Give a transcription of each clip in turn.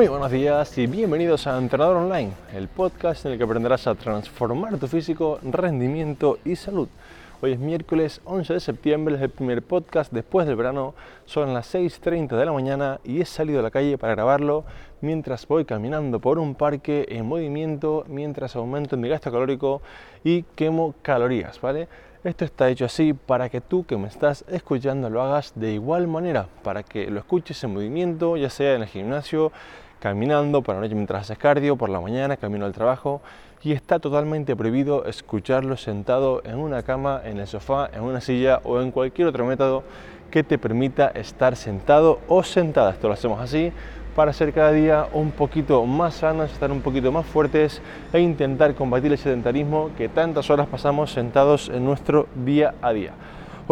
Muy buenos días y bienvenidos a Entrenador Online, el podcast en el que aprenderás a transformar tu físico, rendimiento y salud. Hoy es miércoles 11 de septiembre, es el primer podcast después del verano, son las 6.30 de la mañana y he salido a la calle para grabarlo mientras voy caminando por un parque en movimiento, mientras aumento mi gasto calórico y quemo calorías, ¿vale? Esto está hecho así para que tú que me estás escuchando lo hagas de igual manera, para que lo escuches en movimiento, ya sea en el gimnasio, caminando, por la noche mientras haces cardio, por la mañana, camino al trabajo. Y está totalmente prohibido escucharlo sentado en una cama, en el sofá, en una silla o en cualquier otro método que te permita estar sentado o sentada. Esto lo hacemos así para ser cada día un poquito más sanos, estar un poquito más fuertes e intentar combatir el sedentarismo que tantas horas pasamos sentados en nuestro día a día.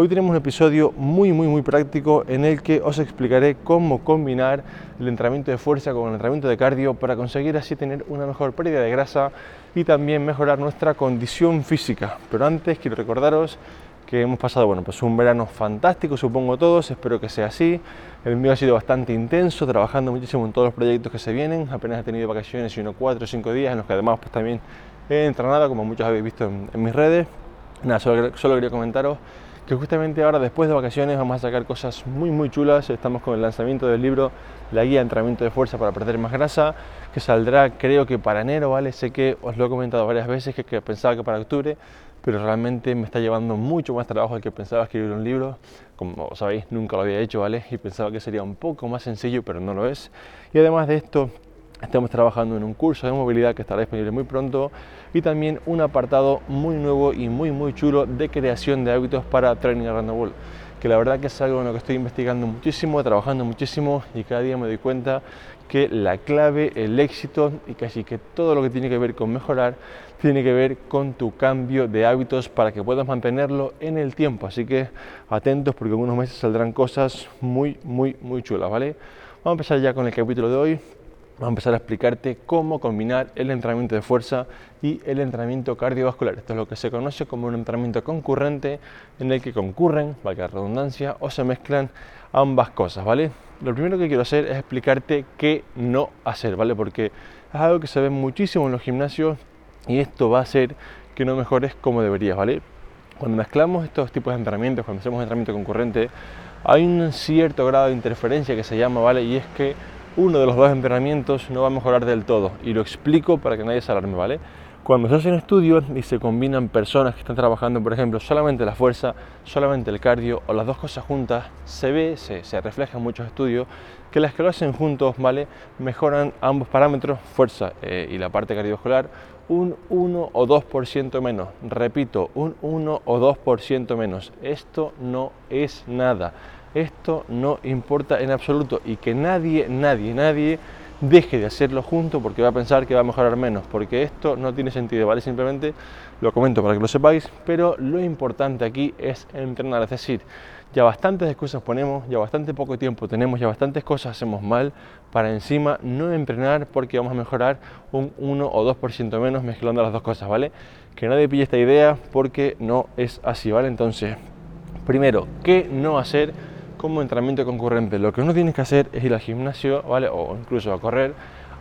Hoy tenemos un episodio muy muy muy práctico en el que os explicaré cómo combinar el entrenamiento de fuerza con el entrenamiento de cardio para conseguir así tener una mejor pérdida de grasa y también mejorar nuestra condición física. Pero antes quiero recordaros que hemos pasado bueno, pues un verano fantástico, supongo todos, espero que sea así. El mío ha sido bastante intenso, trabajando muchísimo en todos los proyectos que se vienen. Apenas he tenido vacaciones y unos 4 o 5 días en los que además pues también he entrenado, como muchos habéis visto en, mis redes. Nada, solo, solo quería comentaros que justamente ahora después de vacaciones vamos a sacar cosas muy muy chulas. Estamos con el lanzamiento del libro La guía de entrenamiento de fuerza para perder más grasa, que saldrá creo que para enero, ¿vale? Sé que os lo he comentado varias veces que, pensaba que para octubre, pero realmente me está llevando mucho más trabajo del que pensaba escribir un libro. Como sabéis, nunca lo había hecho, ¿vale? Y pensaba que sería un poco más sencillo, pero no lo es. Y además de esto, estamos trabajando en un curso de movilidad que estará disponible muy pronto y también un apartado muy nuevo y muy muy chulo de creación de hábitos para Training Around the World que la verdad que es algo en lo que estoy investigando muchísimo, trabajando muchísimo y cada día me doy cuenta que la clave, el éxito y casi que todo lo que tiene que ver con mejorar tiene que ver con tu cambio de hábitos para que puedas mantenerlo en el tiempo. Así que atentos porque en unos meses saldrán cosas muy, muy, muy chulas, ¿vale? Vamos a empezar ya con el capítulo de hoy. Vamos a empezar a explicarte cómo combinar el entrenamiento de fuerza y el entrenamiento cardiovascular. Esto es lo que se conoce como un entrenamiento concurrente en el que concurren, valga la redundancia, o se mezclan ambas cosas, ¿vale? Lo primero que quiero hacer es explicarte qué no hacer, ¿vale? Porque es algo que se ve muchísimo en los gimnasios y esto va a hacer que no mejores como deberías, ¿vale? Cuando mezclamos estos tipos de entrenamientos, cuando hacemos entrenamiento concurrente, hay un cierto grado de interferencia que se llama, ¿vale? Y es que uno de los dos entrenamientos no va a mejorar del todo. Y lo explico para que nadie se alarme, ¿vale? Cuando se hacen estudios y se combinan personas que están trabajando, por ejemplo, solamente la fuerza, solamente el cardio o las dos cosas juntas, se ve, se, se refleja en muchos estudios que las que lo hacen juntos, ¿vale? Mejoran ambos parámetros, fuerza eh, y la parte cardiovascular, un 1 o 2% menos. Repito, un 1 o 2% menos. Esto no es nada. Esto no importa en absoluto y que nadie, nadie, nadie deje de hacerlo junto porque va a pensar que va a mejorar menos, porque esto no tiene sentido, ¿vale? Simplemente lo comento para que lo sepáis, pero lo importante aquí es entrenar, es decir, ya bastantes excusas ponemos, ya bastante poco tiempo tenemos, ya bastantes cosas hacemos mal para encima no entrenar porque vamos a mejorar un 1 o 2% menos mezclando las dos cosas, ¿vale? Que nadie pille esta idea porque no es así, ¿vale? Entonces, primero, ¿qué no hacer? Como entrenamiento concurrente. Lo que uno tiene que hacer es ir al gimnasio, ¿vale? O incluso a correr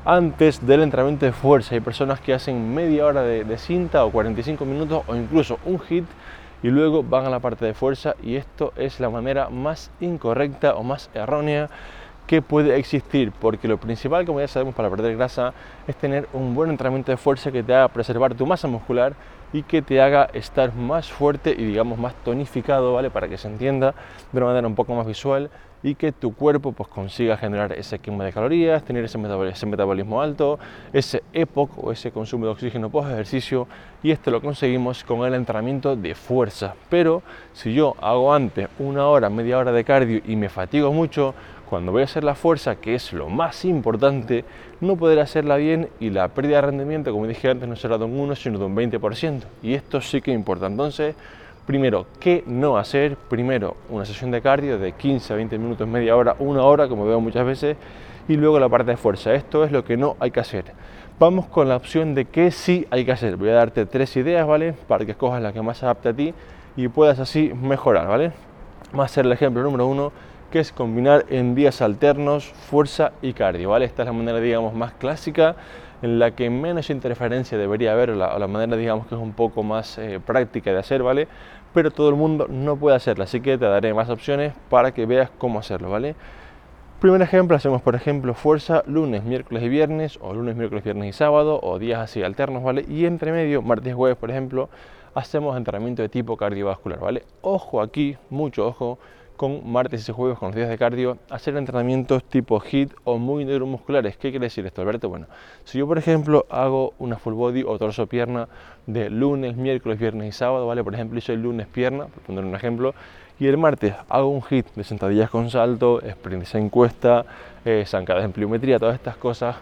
antes del entrenamiento de fuerza. Hay personas que hacen media hora de, cinta o 45 minutos o incluso un hit y luego van a la parte de fuerza y esto es la manera más incorrecta o más errónea que puede existir, porque lo principal, como ya sabemos, para perder grasa es tener un buen entrenamiento de fuerza que te haga preservar tu masa muscular y que te haga estar más fuerte y digamos más tonificado, ¿vale? Para que se entienda de una manera un poco más visual y que tu cuerpo pues consiga generar ese quema de calorías, tener ese metabolismo, alto, ese EPOC o ese consumo de oxígeno post ejercicio y esto lo conseguimos con el entrenamiento de fuerza. Pero si yo hago antes una hora, media hora de cardio y me fatigo mucho, cuando voy a hacer la fuerza, que es lo más importante, no poder hacerla bien y la pérdida de rendimiento, como dije antes, no será de un 1, sino de un 20%. Y esto sí que importa. Entonces, primero, ¿qué no hacer? Primero, una sesión de cardio de 15 a 20 minutos, media hora, una hora, como veo muchas veces, y luego la parte de fuerza. Esto es lo que no hay que hacer. Vamos con la opción de qué sí hay que hacer. Voy a darte tres ideas, ¿vale? Para que escojas la que más se adapte a ti y puedas así mejorar, ¿vale? Vamos a hacer el ejemplo número uno que es combinar en días alternos fuerza y cardio, ¿vale? Esta es la manera, digamos, más clásica en la que menos interferencia debería haber, o la, manera, digamos, que es un poco más eh, práctica de hacer, ¿vale? Pero todo el mundo no puede hacerla, así que te daré más opciones para que veas cómo hacerlo, ¿vale? Primer ejemplo, hacemos por ejemplo fuerza lunes, miércoles y viernes, o lunes, miércoles, viernes y sábado, o días así alternos, ¿vale? Y entre medio, martes y jueves, por ejemplo, hacemos entrenamiento de tipo cardiovascular, ¿vale? Ojo aquí, mucho ojo, con martes y jueves, con los días de cardio, hacer entrenamientos tipo HIIT o muy neuromusculares. ¿Qué quiere decir esto, Alberto? Bueno, si yo, por ejemplo, hago una full body o torso-pierna de lunes, miércoles, viernes y sábado, ¿vale? Por ejemplo, hice el lunes pierna, por poner un ejemplo, y el martes hago un hit de sentadillas con salto, sprints en cuesta, eh, zancadas en pliometría, todas estas cosas.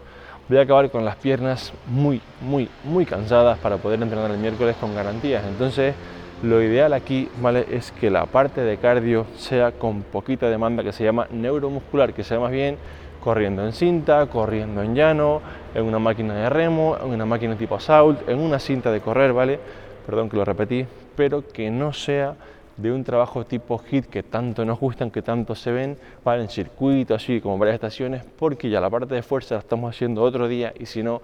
Voy a acabar con las piernas muy, muy, muy cansadas para poder entrenar el miércoles con garantías. Entonces, lo ideal aquí ¿vale? es que la parte de cardio sea con poquita demanda, que se llama neuromuscular, que sea más bien corriendo en cinta, corriendo en llano, en una máquina de remo, en una máquina tipo assault, en una cinta de correr, ¿vale? Perdón que lo repetí, pero que no sea de un trabajo tipo hit que tanto nos gustan, que tanto se ven, para en circuito, así como varias estaciones, porque ya la parte de fuerza la estamos haciendo otro día y si no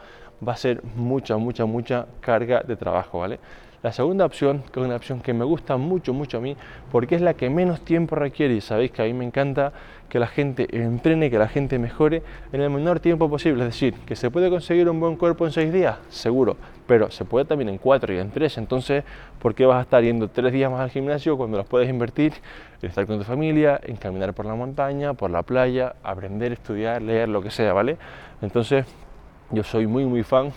va a ser mucha, mucha, mucha carga de trabajo, ¿vale? La segunda opción, que es una opción que me gusta mucho, mucho a mí, porque es la que menos tiempo requiere y sabéis que a mí me encanta que la gente entrene, que la gente mejore en el menor tiempo posible. Es decir, que se puede conseguir un buen cuerpo en seis días, seguro, pero se puede también en cuatro y en tres. Entonces, ¿por qué vas a estar yendo tres días más al gimnasio cuando los puedes invertir en estar con tu familia, en caminar por la montaña, por la playa, aprender, estudiar, leer, lo que sea, ¿vale? Entonces, yo soy muy, muy fan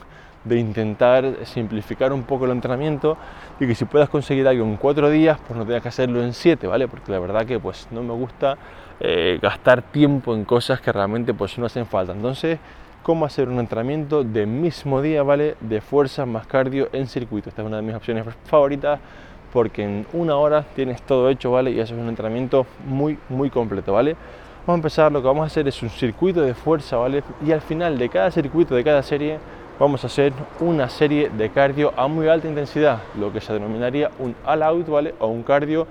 de intentar simplificar un poco el entrenamiento y que si puedas conseguir algo en cuatro días, pues no tengas que hacerlo en siete, ¿vale? Porque la verdad que pues no me gusta eh, gastar tiempo en cosas que realmente pues no hacen falta. Entonces, ¿cómo hacer un entrenamiento de mismo día, ¿vale? De fuerza más cardio en circuito. Esta es una de mis opciones favoritas porque en una hora tienes todo hecho, ¿vale? Y eso es un entrenamiento muy, muy completo, ¿vale? Vamos a empezar, lo que vamos a hacer es un circuito de fuerza, ¿vale? Y al final de cada circuito, de cada serie, vamos a hacer una serie de cardio a muy alta intensidad, lo que se denominaría un all out, ¿vale? O un cardio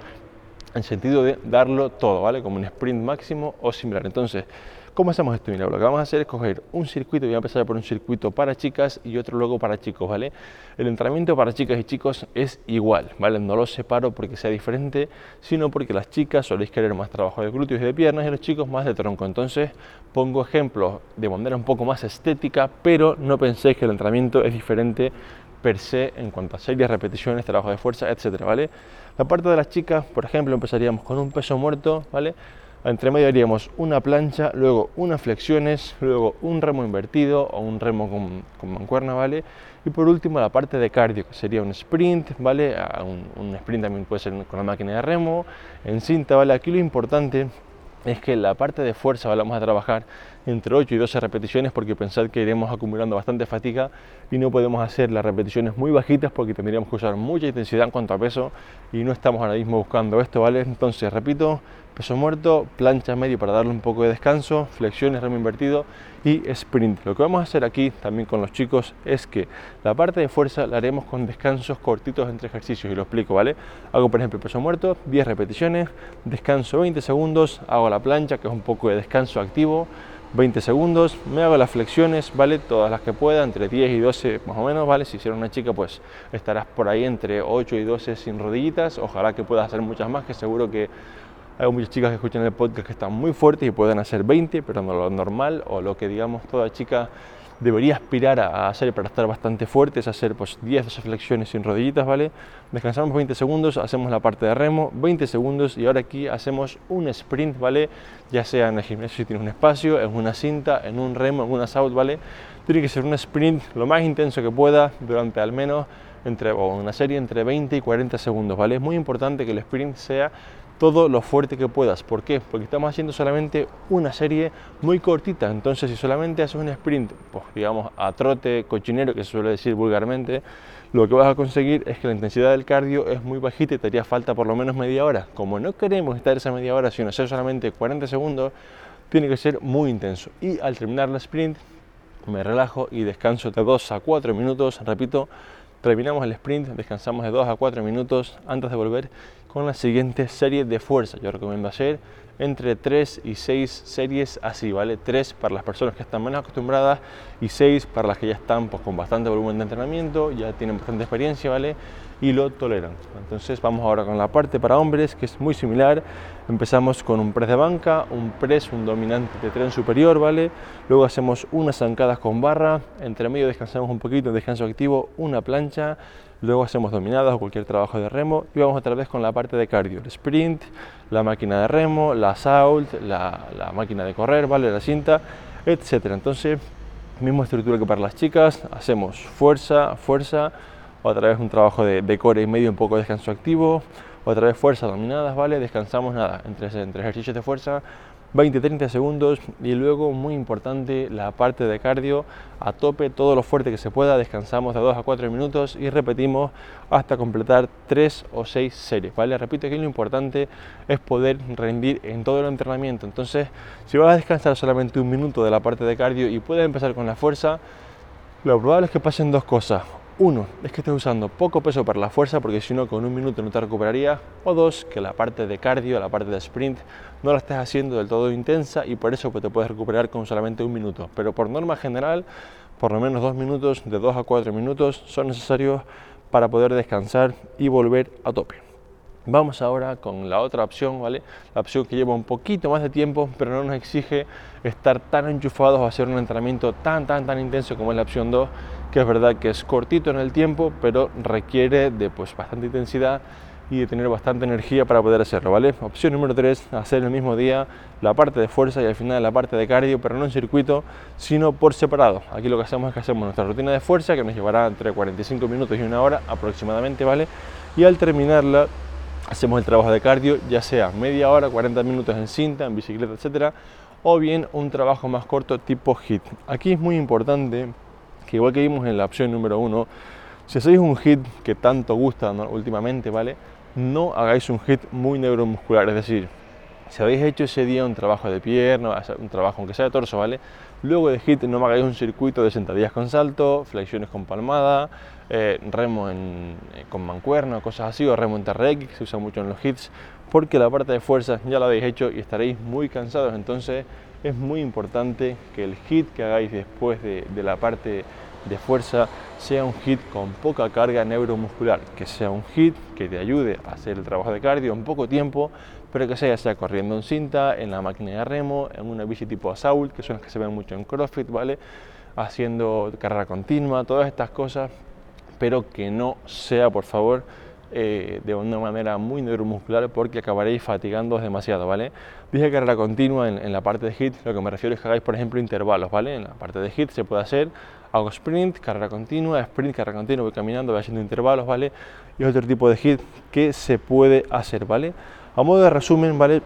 en sentido de darlo todo, ¿vale? Como un sprint máximo o similar. Entonces, ¿Cómo hacemos esto? Mira, lo que vamos a hacer es coger un circuito, voy a empezar por un circuito para chicas y otro luego para chicos, ¿vale? El entrenamiento para chicas y chicos es igual, ¿vale? No lo separo porque sea diferente, sino porque las chicas soléis querer más trabajo de glúteos y de piernas y los chicos más de tronco. Entonces, pongo ejemplos de manera un poco más estética, pero no penséis que el entrenamiento es diferente per se en cuanto a series, repeticiones, trabajo de fuerza, etcétera, ¿vale? La parte de las chicas, por ejemplo, empezaríamos con un peso muerto, ¿vale? Entre medio haríamos una plancha, luego unas flexiones, luego un remo invertido o un remo con, mancuerna, ¿vale? Y por último la parte de cardio, que sería un sprint, ¿vale? Un, un sprint también puede ser con la máquina de remo, en cinta, ¿vale? Aquí lo importante es que la parte de fuerza vamos a trabajar entre 8 y 12 repeticiones porque pensad que iremos acumulando bastante fatiga y no podemos hacer las repeticiones muy bajitas porque tendríamos que usar mucha intensidad en cuanto a peso y no estamos ahora mismo buscando esto, ¿vale? Entonces, repito, peso muerto, plancha medio para darle un poco de descanso, flexiones, remo invertido y sprint. Lo que vamos a hacer aquí también con los chicos es que la parte de fuerza la haremos con descansos cortitos entre ejercicios y lo explico, ¿vale? Hago por ejemplo peso muerto, 10 repeticiones, descanso 20 segundos, hago la plancha que es un poco de descanso activo, 20 segundos, me hago las flexiones, ¿vale? Todas las que pueda, entre 10 y 12 más o menos, ¿vale? Si hiciera una chica, pues estarás por ahí entre 8 y 12 sin rodillitas, ojalá que puedas hacer muchas más, que seguro que hay muchas chicas que escuchan el podcast que están muy fuertes y pueden hacer 20, pero no lo normal o lo que digamos toda chica debería aspirar a hacer para estar bastante fuerte es hacer pues 10 flexiones sin rodillitas, ¿vale? Descansamos 20 segundos, hacemos la parte de remo, 20 segundos y ahora aquí hacemos un sprint, ¿vale? Ya sea en el gimnasio si tienes un espacio, en una cinta, en un remo, en una saut, ¿vale? Tiene que ser un sprint lo más intenso que pueda durante al menos entre, o una serie entre 20 y 40 segundos, ¿vale? Es muy importante que el sprint sea todo lo fuerte que puedas. ¿Por qué? Porque estamos haciendo solamente una serie muy cortita. Entonces, si solamente haces un sprint, pues digamos a trote cochinero, que se suele decir vulgarmente, lo que vas a conseguir es que la intensidad del cardio es muy bajita y te haría falta por lo menos media hora. Como no queremos estar esa media hora, sino hacer solamente 40 segundos, tiene que ser muy intenso. Y al terminar la sprint, me relajo y descanso de 2 a 4 minutos, repito, terminamos el sprint, descansamos de 2 a 4 minutos antes de volver con la siguiente serie de fuerza. Yo recomiendo hacer entre 3 y 6 series así, ¿vale? 3 para las personas que están menos acostumbradas y 6 para las que ya están pues, con bastante volumen de entrenamiento, ya tienen bastante experiencia, ¿vale? Y lo toleran. Entonces vamos ahora con la parte para hombres, que es muy similar. Empezamos con un press de banca, un press, un dominante de tren superior, ¿vale? Luego hacemos unas zancadas con barra, entre medio descansamos un poquito, descanso activo, una plancha, luego hacemos dominadas o cualquier trabajo de remo y vamos otra vez con la parte de cardio, el sprint, la máquina de remo, la assault, la, la máquina de correr, ¿vale? La cinta, etcétera. Entonces, misma estructura que para las chicas, hacemos fuerza, fuerza, otra vez un trabajo de, de core y medio, un poco de descanso activo, otra vez fuerza dominadas, ¿vale? Descansamos nada, entre, entre ejercicios de fuerza, 20-30 segundos y luego muy importante la parte de cardio a tope, todo lo fuerte que se pueda, descansamos de 2 a 4 minutos y repetimos hasta completar 3 o 6 series, ¿vale? Repito que lo importante es poder rendir en todo el entrenamiento, entonces si vas a descansar solamente un minuto de la parte de cardio y puedes empezar con la fuerza, lo probable es que pasen dos cosas. Uno, es que estés usando poco peso para la fuerza porque si no con un minuto no te recuperaría. O dos, que la parte de cardio, la parte de sprint, no la estés haciendo del todo intensa y por eso pues, te puedes recuperar con solamente un minuto. Pero por norma general, por lo menos dos minutos, de dos a cuatro minutos, son necesarios para poder descansar y volver a tope. Vamos ahora con la otra opción, ¿vale? La opción que lleva un poquito más de tiempo, pero no nos exige estar tan enchufados o hacer un entrenamiento tan, tan, tan intenso como es la opción 2, que es verdad que es cortito en el tiempo, pero requiere de pues bastante intensidad y de tener bastante energía para poder hacerlo, ¿vale? Opción número 3, hacer el mismo día la parte de fuerza y al final la parte de cardio, pero no en circuito, sino por separado. Aquí lo que hacemos es que hacemos nuestra rutina de fuerza, que nos llevará entre 45 minutos y una hora aproximadamente, ¿vale? Y al terminarla hacemos el trabajo de cardio, ya sea media hora, 40 minutos en cinta, en bicicleta, etcétera, o bien un trabajo más corto tipo HIT. Aquí es muy importante que igual que vimos en la opción número uno, si hacéis un HIT que tanto gusta últimamente, ¿vale? No hagáis un HIT muy neuromuscular, es decir, si habéis hecho ese día un trabajo de pierna, un trabajo aunque sea de torso, ¿vale? Luego de HIT no me hagáis un circuito de sentadillas con salto, flexiones con palmada, eh, remo eh, con mancuerno, cosas así, o remo en TRX, que se usa mucho en los hits, porque la parte de fuerza ya la habéis hecho y estaréis muy cansados, entonces es muy importante que el hit que hagáis después de, de la parte de fuerza sea un hit con poca carga neuromuscular, que sea un hit que te ayude a hacer el trabajo de cardio en poco tiempo, pero que sea, sea corriendo en cinta, en la máquina de remo, en una bici tipo assault, que son las que se ven mucho en CrossFit, ¿vale? Haciendo carrera continua, todas estas cosas pero que no sea, por favor, eh, de una manera muy neuromuscular porque acabaréis fatigando demasiado, ¿vale? Dije carrera continua en, la parte de HIT, lo que me refiero es que hagáis, por ejemplo, intervalos, ¿vale? En la parte de HIT se puede hacer, hago sprint, carrera continua, sprint, carrera continua, voy caminando, voy haciendo intervalos, ¿vale? Y otro tipo de HIT que se puede hacer, ¿vale? A modo de resumen, ¿vale?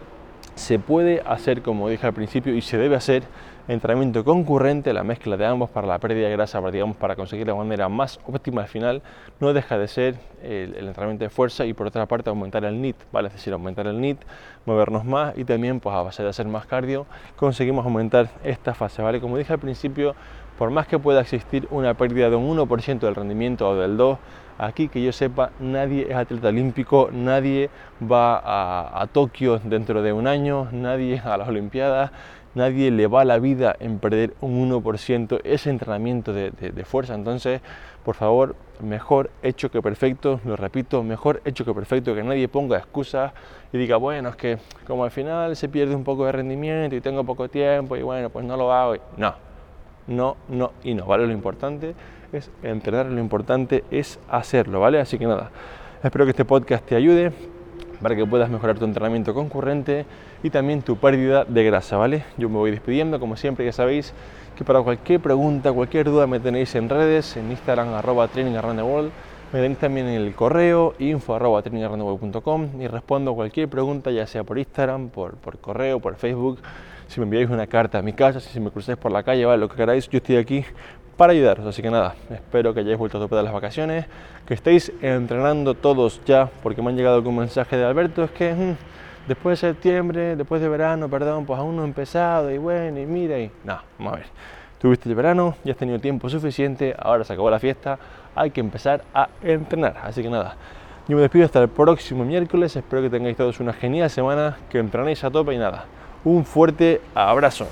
Se puede hacer, como dije al principio, y se debe hacer entrenamiento concurrente, la mezcla de ambos para la pérdida de grasa, para, digamos, para conseguir la manera más óptima al final, no deja de ser el, entrenamiento de fuerza y por otra parte aumentar el NIT, ¿vale? es decir, aumentar el NIT, movernos más y también pues a base de hacer más cardio conseguimos aumentar esta fase, ¿vale? Como dije al principio, por más que pueda existir una pérdida de un 1% del rendimiento o del 2%, aquí que yo sepa nadie es atleta olímpico, nadie va a, a Tokio dentro de un año, nadie a las Olimpiadas, nadie le va la vida en perder un 1% ese entrenamiento de, fuerza. Entonces, por favor, mejor hecho que perfecto, lo repito, mejor hecho que perfecto, que nadie ponga excusas y diga, bueno, es que como al final se pierde un poco de rendimiento y tengo poco tiempo y bueno, pues no lo hago. No, no, no y no, ¿vale? Lo importante es entrenar, lo importante es hacerlo, ¿vale? Así que nada, espero que este podcast te ayude para que puedas mejorar tu entrenamiento concurrente y también tu pérdida de grasa, ¿vale? Yo me voy despidiendo, como siempre ya sabéis que para cualquier pregunta, cualquier duda me tenéis en redes, en Instagram arroba world, me tenéis también en el correo info arroba y respondo cualquier pregunta ya sea por Instagram, por, por correo, por Facebook, si me enviáis una carta a mi casa, si me cruzáis por la calle, ¿vale? lo que queráis, yo estoy aquí para ayudaros. Así que nada, espero que hayáis vuelto a tope de las vacaciones, que estéis entrenando todos ya, porque me han llegado algún mensaje de Alberto, es que mm, después de septiembre, después de verano, perdón, pues aún no he empezado y bueno, y mira, y no, vamos a ver. Tuviste el verano, ya has tenido tiempo suficiente, ahora se acabó la fiesta, hay que empezar a entrenar. Así que nada, Yo me despido hasta el próximo miércoles. Espero que tengáis todos una genial semana, que entrenéis a tope y nada. Un fuerte abrazo.